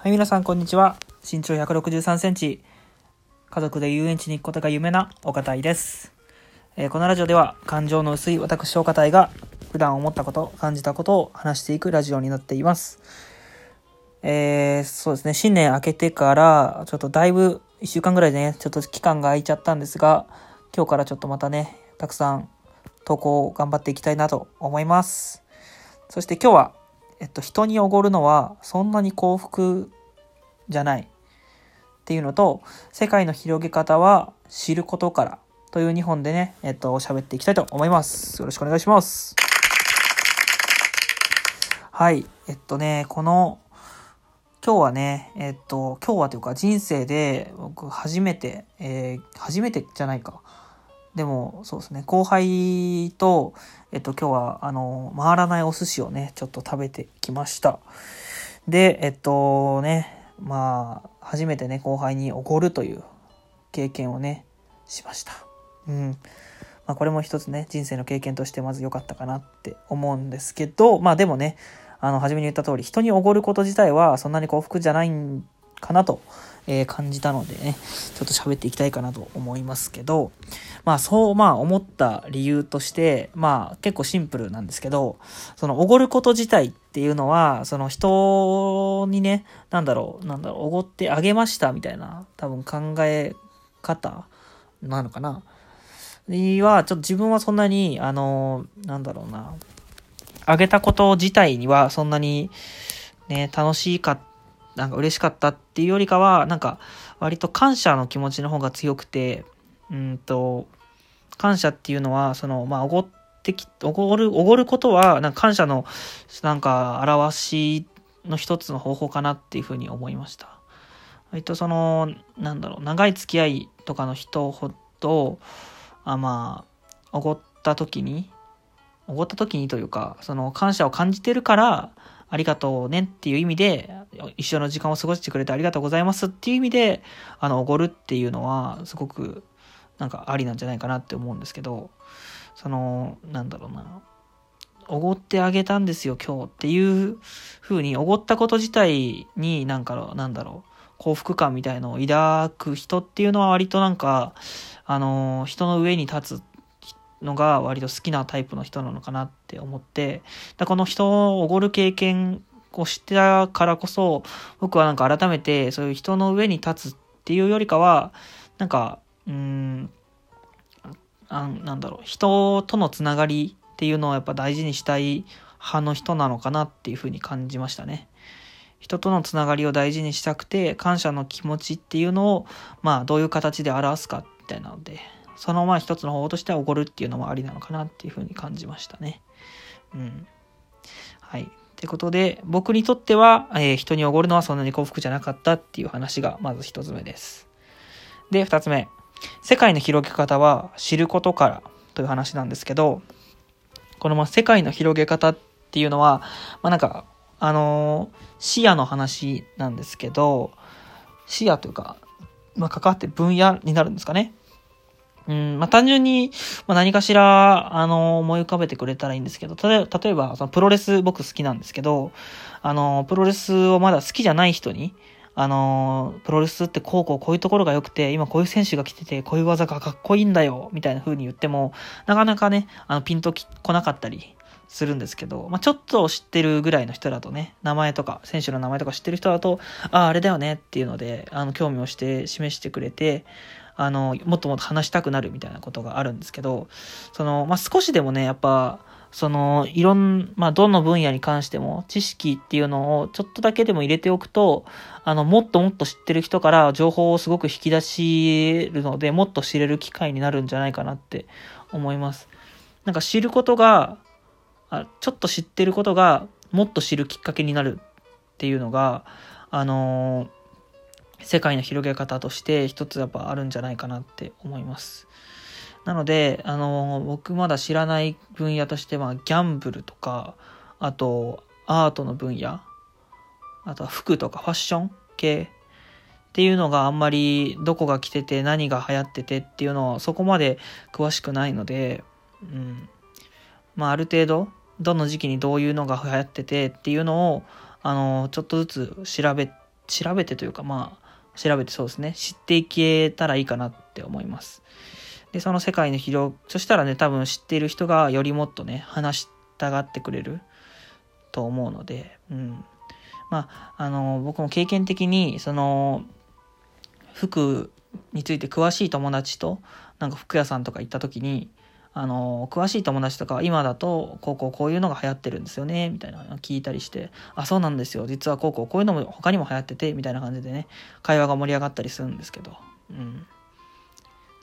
はい、皆さん、こんにちは。身長163センチ、家族で遊園地に行くことが夢な岡田です。えーこのラジオでは、感情の薄い私岡田が、普段思ったこと、感じたことを話していくラジオになっています。えーそうですね、新年明けてから、ちょっとだいぶ、1週間ぐらいでね、ちょっと期間が空いちゃったんですが、今日からちょっとまたね、たくさん投稿を頑張っていきたいなと思います。そして今日は、えっと、人におごるのはそんなに幸福じゃないっていうのと、世界の広げ方は知ることからという2本でね、えっと、喋っていきたいと思います。よろしくお願いします。はい。えっとね、この、今日はね、えっと、今日はというか人生で僕初めて、えー初めてじゃないか。でも、そうですね、後輩と、えっと、今日は、あの、回らないお寿司をね、ちょっと食べてきました。で、えっとね、まあ、初めてね、後輩におごるという経験をね、しました。うん。まあ、これも一つね、人生の経験としてまず良かったかなって思うんですけど、まあでもね、あの、初めに言った通り、人におごること自体はそんなに幸福じゃないんかなと、えー感じたのでね、ちょっと喋っていきたいかなと思いますけど、まあそう、まあ思った理由として、まあ結構シンプルなんですけど、そのおごること自体っていうのは、その人にね、なんだろう、なんだろう、おごってあげましたみたいな、多分考え方なのかな。には、ちょっと自分はそんなに、あの、なんだろうな、あげたこと自体にはそんなにね、楽しいか、なんか嬉しかったっていうよりかは、なんか割と感謝の気持ちの方が強くて、うんと、感謝っていうのは、その、まあ、おごってき、おごる、おごることは、なんか感謝の、なんか、表しの一つの方法かなっていうふうに思いました。割とその、なんだろう、長い付き合いとかの人ほど、あまあ、おごった時に、おごった時にというか、その感謝を感じてるから、ありがとうねっていう意味で、一緒の時間を過ごしてくれてありがとうございますっていう意味で、あの、おごるっていうのは、すごく、なんかありなんじゃないかなって思うんですけど、その、なんだろうな、おごってあげたんですよ今日っていう風に、おごったこと自体になんか、なんだろう、幸福感みたいのを抱く人っていうのは割となんか、あの、人の上に立つのが割と好きなタイプの人なのかなって思って、だこの人をおごる経験を知ってたからこそ、僕はなんか改めてそういう人の上に立つっていうよりかは、なんか、うん、あなんだろう、人とのつながりっていうのをやっぱ大事にしたい派の人なのかなっていうふうに感じましたね。人とのつながりを大事にしたくて、感謝の気持ちっていうのを、まあどういう形で表すかみたいなので、そのまあ一つの方法としてはおごるっていうのもありなのかなっていうふうに感じましたね。うん。はい。ってことで、僕にとっては、えー人におごるのはそんなに幸福じゃなかったっていう話がまず一つ目です。で、二つ目。世界の広げ方は知ることからという話なんですけど、このまあ世界の広げ方っていうのは、まあなんか、あのー視野の話なんですけど、視野というか、まあ関わってる分野になるんですかね。うん、まあ単純に、まあ、何かしら、あの、思い浮かべてくれたらいいんですけど、例えば、例えば、そのプロレス僕好きなんですけど、あの、プロレスをまだ好きじゃない人に、あの、プロレスってこうこうこういうところが良くて、今こういう選手が来てて、こういう技がかっこいいんだよ、みたいな風に言っても、なかなかね、あの、ピンと来なかったりするんですけど、まあ、ちょっと知ってるぐらいの人だとね、名前とか、選手の名前とか知ってる人だと、ああ、あれだよねっていうので、あの、興味をして示してくれて、あの、もっともっと話したくなるみたいなことがあるんですけど、その、まあ、少しでもね、やっぱ、その、いろん、まあ、どの分野に関しても、知識っていうのをちょっとだけでも入れておくと、あの、もっともっと知ってる人から情報をすごく引き出しるので、もっと知れる機会になるんじゃないかなって思います。なんか知ることが、あちょっと知ってることが、もっと知るきっかけになるっていうのが、あのー世界の広げ方として一つやっぱあるんじゃないかなって思います。なので、あのー僕まだ知らない分野としては、ギャンブルとか、あと、アートの分野、あとは服とかファッション系っていうのがあんまりどこが来てて何が流行っててっていうのはそこまで詳しくないので、うん。まあある程度、どの時期にどういうのが流行っててっていうのを、あの、ちょっとずつ調べ調べてというかまあ調べてそうですね。知っていけたらいいかなって思います。でその世界の広そしたらね多分知っている人がよりもっとね話したがってくれると思うのでうん。まああの僕も経験的にその服について詳しい友達となんか服屋さんとか行った時にあの詳しい友達とか今だとこうこうこういうのが流行ってるんですよねみたいなの聞いたりしてあそうなんですよ実はこうこうこういうのも他にも流行っててみたいな感じでね会話が盛り上がったりするんですけど、うん、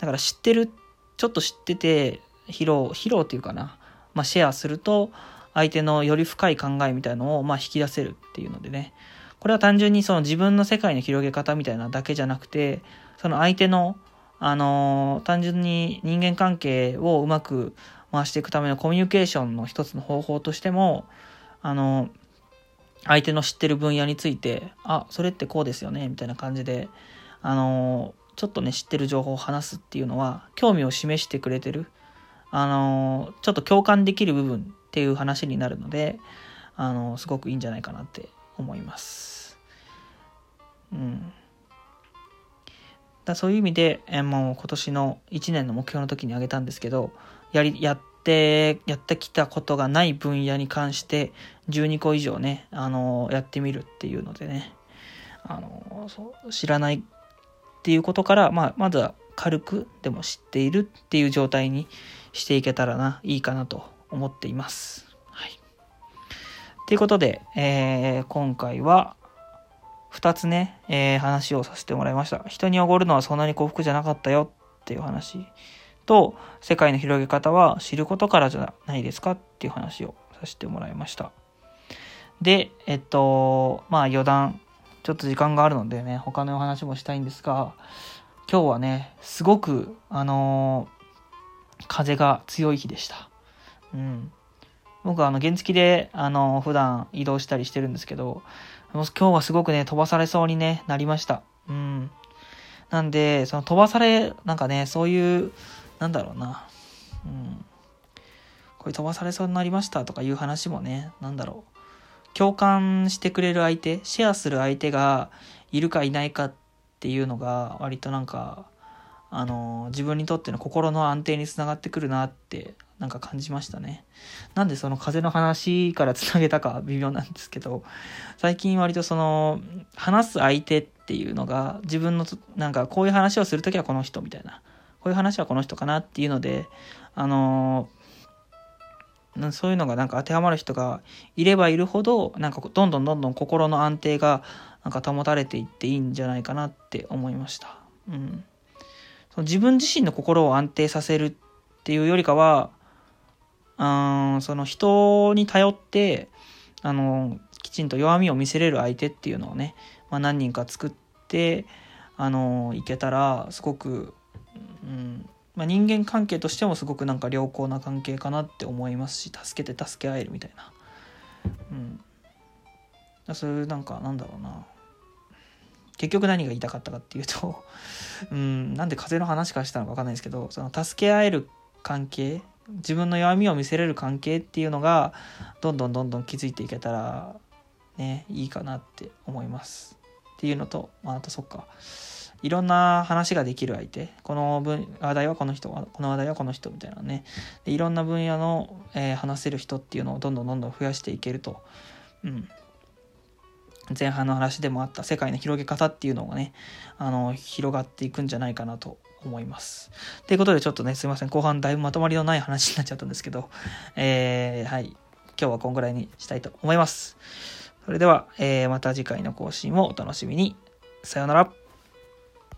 だから知ってるちょっと知ってて披露披露っていうかな、まあ、シェアすると相手のより深い考えみたいのをまあ引き出せるっていうのでね。これは単純にその自分の世界の広げ方みたいなだけじゃなくてその相手のあの単純に人間関係をうまく回していくためのコミュニケーションの一つの方法としても、あの相手の知ってる分野について、あ、それってこうですよね、みたいな感じで、あのちょっとね、知ってる情報を話すっていうのは、興味を示してくれてる、あのちょっと共感できる部分っていう話になるので、あのすごくいいんじゃないかなって思います。うん。だそういう意味で、え、もう今年の1年の目標の時に挙げたんですけど、やり、やって、やってきたことがない分野に関して12個以上ね、あの、やってみるっていうのでね、あの、そう知らないっていうことから、まあ、まずは軽くでも知っているっていう状態にしていけたらな、いいかなと思っています。はい。ということで、えー、今回は、二つね、えー、話をさせてもらいました。人におごるのはそんなに幸福じゃなかったよっていう話と、世界の広げ方は知ることからじゃないですかっていう話をさせてもらいました。で、えっと、まあ余談、ちょっと時間があるのでね、他のお話もしたいんですが、今日はね、すごく、あのー、風が強い日でした。うん。僕はあの原付で、あのー、普段移動したりしてるんですけど、今日はすごくね、飛ばされそうに、ね、なりました。うん。なんで、その飛ばされ、なんかね、そういう、なんだろうな。うん。これ飛ばされそうになりましたとかいう話もね、なんだろう。共感してくれる相手、シェアする相手がいるかいないかっていうのが、割となんか、あの、自分にとっての心の安定につながってくるなってなんか感じましたね。なんでその風の話からつなげたか微妙なんですけど、最近割とその、話す相手っていうのが自分の、なんかこういう話をするときはこの人みたいな、こういう話はこの人かなっていうので、あのそういうのがなんか当てはまる人がいればいるほど、なんかどんどんどんどん心の安定がなんか保たれていっていいんじゃないかなって思いました。うん。その自分自身の心を安定させるっていうよりかは、うんその人に頼ってあのきちんと弱みを見せれる相手っていうのをね、まあ、何人か作ってあのいけたらすごく、うんまあ、人間関係としてもすごくなんか良好な関係かなって思いますし助けて助け合えるみたいな、うん、そういうなんかなんだろうな。結局何が言いたかったかっていうとうん、なんで風の話からしたのか分かんないですけどその助け合える関係自分の弱みを見せれる関係っていうのがどんどんどんどん築いていけたらねいいかなって思います。っていうのと、まあ、とそっか。いろんな話ができる相手。この分話題はこの人この話題はこの人みたいなね。でいろんな分野の、えー、話せる人っていうのをどんどんどんどん増やしていけると、うん、前半の話でもあった世界の広げ方っていうのがねあの広がっていくんじゃないかなと思います。ということでちょっとね、すいません。後半だいぶまとまりのない話になっちゃったんですけど、えー、はい。今日はこんぐらいにしたいと思います。それでは、えー、また次回の更新をお楽しみに。さようなら。